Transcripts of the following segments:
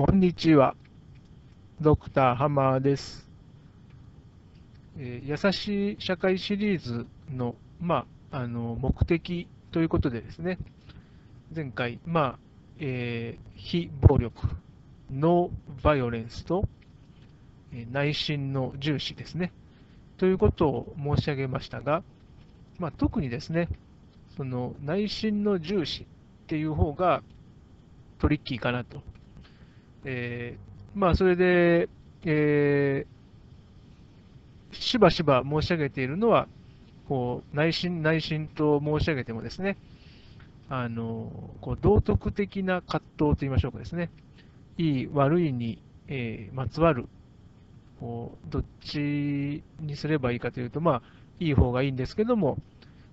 こんにちは。ドクターハマーです。えー、優しい社会シリーズの、まあ、あの目的ということでですね、前回、まあえー、非暴力、ノーバイオレンスと、えー、内心の重視ですね、ということを申し上げましたが、まあ、特にですね、その内心の重視っていう方がトリッキーかなと。えー、まあ、それで、えー、しばしば申し上げているのは、こう内心、内心と申し上げてもですね、あのこう道徳的な葛藤といいましょうかですね、いい、悪いに、えー、まつわるこうどっちにすればいいかというと、まあ、いい方がいいんですけども、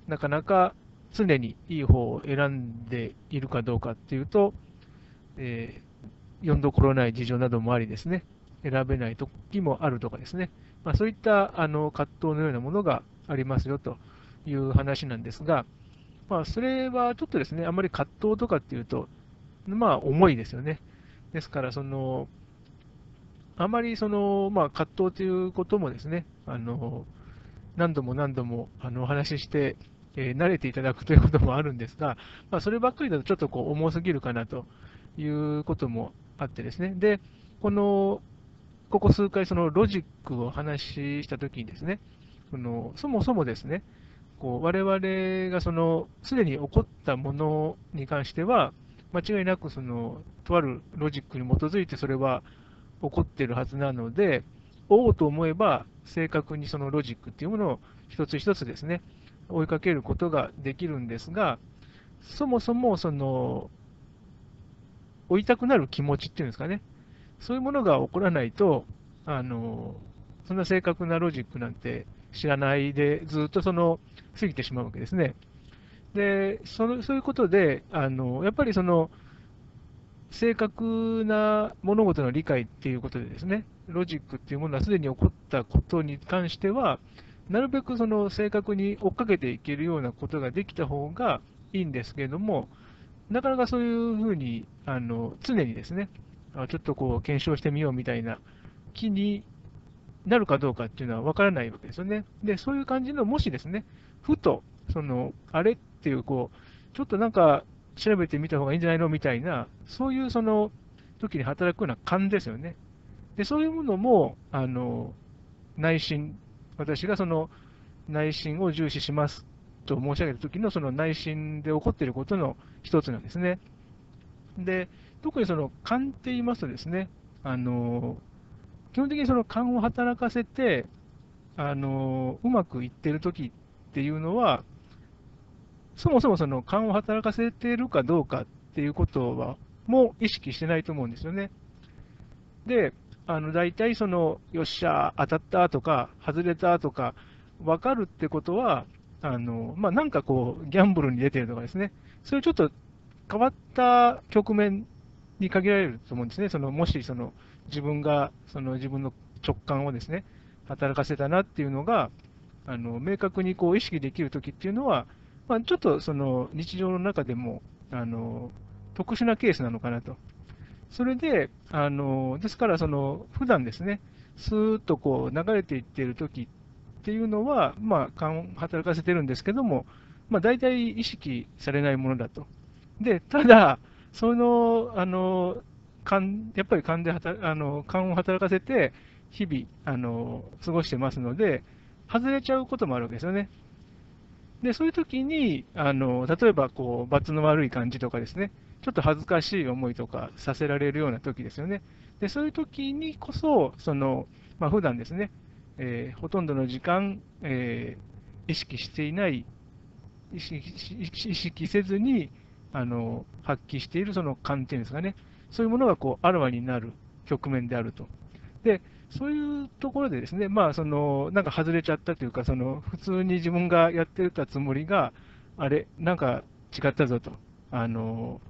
なかなか常にいい方を選んでいるかどうかっていうと、えー、読んどころない事情などもありですね、選べない時もあるとかですね、まあ、そういったあの葛藤のようなものがありますよという話なんですが、まあ、それはちょっとですね、あまり葛藤とかっていうと、まあ、重いですよね。ですから、その、あまりその、まあ、葛藤ということもですね、あの何度も何度もあのお話しして、えー、慣れていただくということもあるんですが、まあ、そればっかりだとちょっとこう重すぎるかなということもあってですね、で、この、ここ数回、そのロジックを話したときにですね、そのそもそもですね、こう我々がそのすでに起こったものに関しては、間違いなくそのとあるロジックに基づいてそれは起こっているはずなので、追おうと思えば、正確にそのロジックっていうものを一つ一つですね、追いかけることができるんですが、そもそもその追いたくなる気持ちっていうんですかね、そういうものが起こらないと、あのそんな正確なロジックなんて知らないで、ずっとその過ぎてしまうわけですね。で、そのそういうことで、あのやっぱりその正確な物事の理解っていうことでですね、ロジックっていうものはすでに起こったことに関しては、なるべくその正確に追っかけていけるようなことができた方がいいんですけれども、なかなかそういうふうにあの常にですね、ちょっとこう検証してみようみたいな気になるかどうかっていうのは分からないわけですよね。で、そういう感じの、もしですね、ふと、その、あれっていう、こう、ちょっとなんか調べてみた方がいいんじゃないのみたいな、そういうその時に働くような勘ですよね。で、そういうものも、あの、内心、私がその内心を重視しますと申し上げた時のその内心で起こっていることの一つなんですね。で、特にその勘って言いますとですね、あの、基本的にその勘を働かせて、あの、うまくいってる時っていうのは、そもそもその勘を働かせているかどうかっていうことは、もう意識してないと思うんですよね。で、あの大体その、よっしゃ、当たったとか、外れたとか、分かるってことは、あのまあ、なんかこう、ギャンブルに出てるとかですね、そういうちょっと変わった局面に限られると思うんですね、そのもしその自分がその自分の直感をですね働かせたなっていうのが、あの明確にこう意識できるときっていうのは、まあ、ちょっとその日常の中でもあの特殊なケースなのかなと。それで、あのですからその、普段ですね、スーッとこう流れていっているときっていうのは、まあ、勘働かせてるんですけども、まあ、大体意識されないものだと。で、ただ、その、あの、勘やっぱり勘で働あの勘を働かせて、日々あの過ごしてますので、外れちゃうこともあるわけですよね。で、そういう時に、あの例えばこう、罰の悪い感じとかですね、ちょっと恥ずかしい思いとかさせられるような時ですよね。で、そういう時にこそ、その、まあ、普段ですね、えー、ほとんどの時間、えー、意識していない、意識意識せずにあの発揮しているその観点ですかね、そういうものがこうあらわになる局面であると。で、そういうところでですね、まあ、その、なんか外れちゃったというか、その、普通に自分がやってたつもりが、あれ、なんか違ったぞと。あの、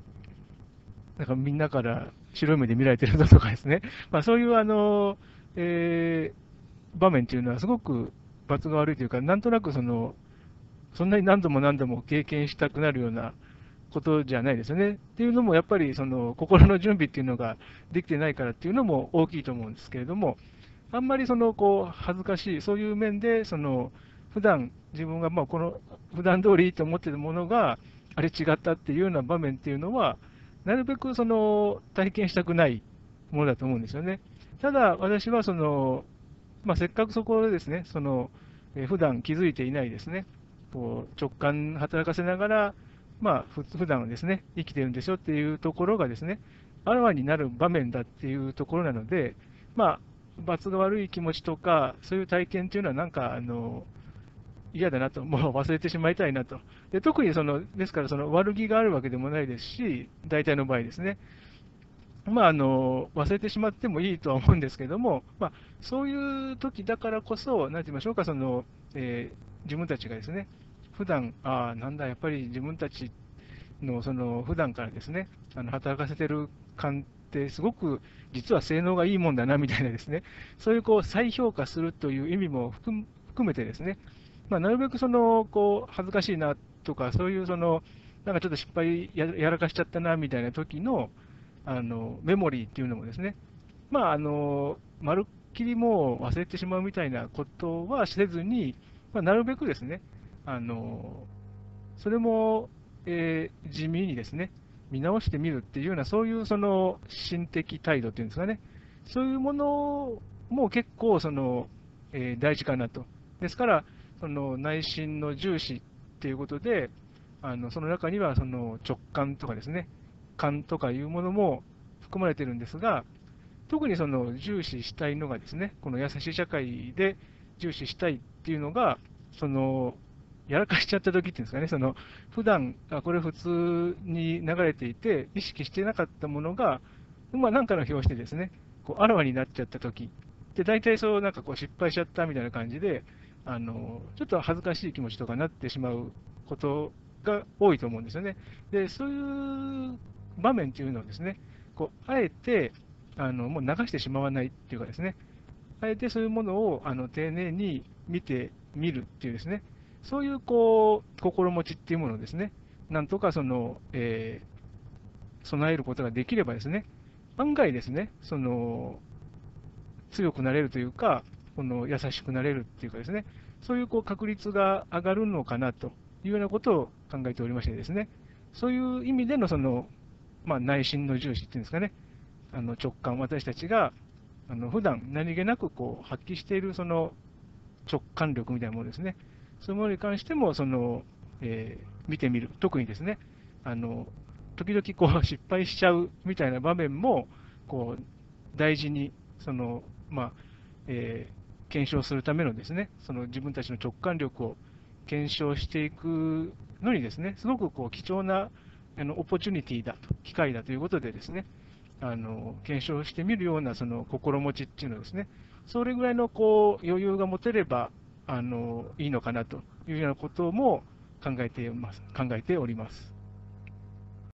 なんかみんなから白い目で見られてるぞとかですね、まあ、そういうあの、えー、場面っていうのはすごく罰が悪いというか、なんとなくその、そんなに何度も何度も経験したくなるようなことじゃないですよね。っていうのも、やっぱりその心の準備っていうのができてないからっていうのも大きいと思うんですけれども、あんまりそのこう恥ずかしい、そういう面で、その普段自分がまあこの普段通りと思っているものが、あれ違ったっていうような場面っていうのは、なるべくその体験したくないものだと思うんですよね。ただ、私はその、まあ、せっかくそこでですね、その、えー、普段気づいていないですね、こう直感働かせながら、まあ、ふ普段はですね、生きてるんでしょっていうところがですね、あらわになる場面だっていうところなので、まあ、罰が悪い気持ちとか、そういう体験っていうのは、なんか、あの、嫌だなと、もう忘れてしまいたいなと。で特にその、ですから、その悪気があるわけでもないですし、大体の場合ですね。まあ、あの忘れてしまってもいいとは思うんですけども、まあ、そういう時だからこそ、なんて言いましょうか、そのえー、自分たちがですね、普段ああ、なんだ、やっぱり自分たちのその普段からですね、あの働かせてる感ってすごく実は性能がいいもんだなみたいなですね、そういうこう再評価するという意味も含めてですね、まあ、なるべくそのこう恥ずかしいなとか、そういうそのなんかちょっと失敗やらかしちゃったなみたいな時のあのメモリーっていうのもですね、まあ、あのまるっきりもう忘れてしまうみたいなことはせずに、まあ、なるべくですね、あのそれも、えー、地味にですね、見直してみるっていうような、そういうその心的態度っていうんですかね、そういうものも結構その、えー、大事かなと。ですから、その内心の重視っていうことで、あのその中にはその直感とかですね、感とかいうものも含まれてるんですが、特にその重視したいのがですね、この優しい社会で重視したいっていうのが、そのやらかしちゃった時っていうんですかね、その普段あこれ普通に流れていて、意識してなかったものが、まあ、なんかの表紙でですね、こうあらわになっちゃった時で、大体そうなんかこう失敗しちゃったみたいな感じで、あのちょっと恥ずかしい気持ちとかなってしまうことが多いと思うんですよね。で、そういう場面っていうのをですね、こうあえてあのもう流してしまわないっていうかですね、あえてそういうものをあの丁寧に見てみるっていうですね、そういうこう心持ちっていうものをですね、なんとかその、えー、備えることができればですね、案外ですね、その強くなれるというか、この優しくなれるっていうかですね、そういうこう確率が上がるのかなというようなことを考えておりましてですね、そういう意味でのその、まあ、内心の重視っていうんですかね、あの直感、私たちがあの普段何気なくこう発揮しているその直感力みたいなものですね、そういうものに関してもその、えー、見てみる、特にですね、あの時々こう 失敗しちゃうみたいな場面もこう大事にその、まあえー、検証するためのですね。その自分たちの直感力を検証していくのにですね。すごくこう貴重なあのオポチュニティだと、機会だということでですね、あの検証してみるようなその心持ちっていうのですね、それぐらいのこう余裕が持てればあのいいのかなというようなことも考えてます考えております。